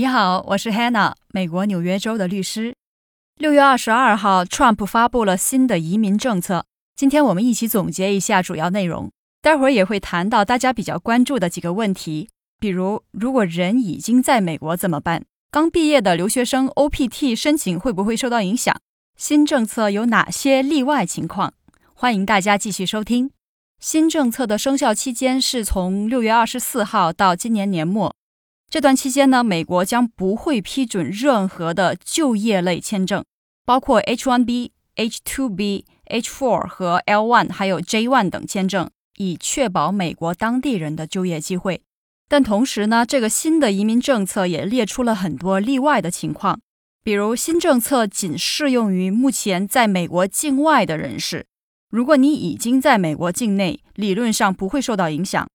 你好，我是 Hannah，美国纽约州的律师。六月二十二号，Trump 发布了新的移民政策。今天我们一起总结一下主要内容。待会儿也会谈到大家比较关注的几个问题，比如如果人已经在美国怎么办？刚毕业的留学生 OPT 申请会不会受到影响？新政策有哪些例外情况？欢迎大家继续收听。新政策的生效期间是从六月二十四号到今年年末。这段期间呢，美国将不会批准任何的就业类签证。包括 H-1B、H-2B、H-4 和 L-1，还有 J-1 等签证，以确保美国当地人的就业机会。但同时呢，这个新的移民政策也列出了很多例外的情况，比如新政策仅适用于目前在美国境外的人士。如果你已经在美国境内，理论上不会受到影响。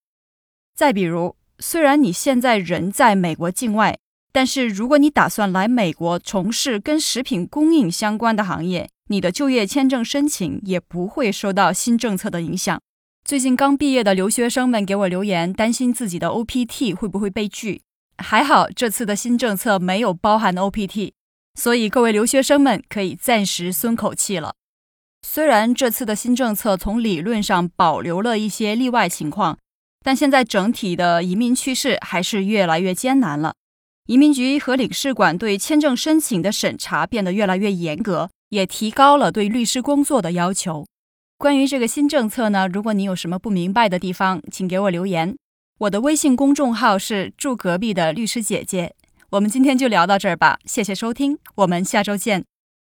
再比如，虽然你现在人在美国境外。但是，如果你打算来美国从事跟食品供应相关的行业，你的就业签证申请也不会受到新政策的影响。最近刚毕业的留学生们给我留言，担心自己的 OPT 会不会被拒。还好，这次的新政策没有包含 OPT，所以各位留学生们可以暂时松口气了。虽然这次的新政策从理论上保留了一些例外情况，但现在整体的移民趋势还是越来越艰难了。移民局和领事馆对签证申请的审查变得越来越严格，也提高了对律师工作的要求。关于这个新政策呢，如果你有什么不明白的地方，请给我留言。我的微信公众号是住隔壁的律师姐姐。我们今天就聊到这儿吧，谢谢收听，我们下周见。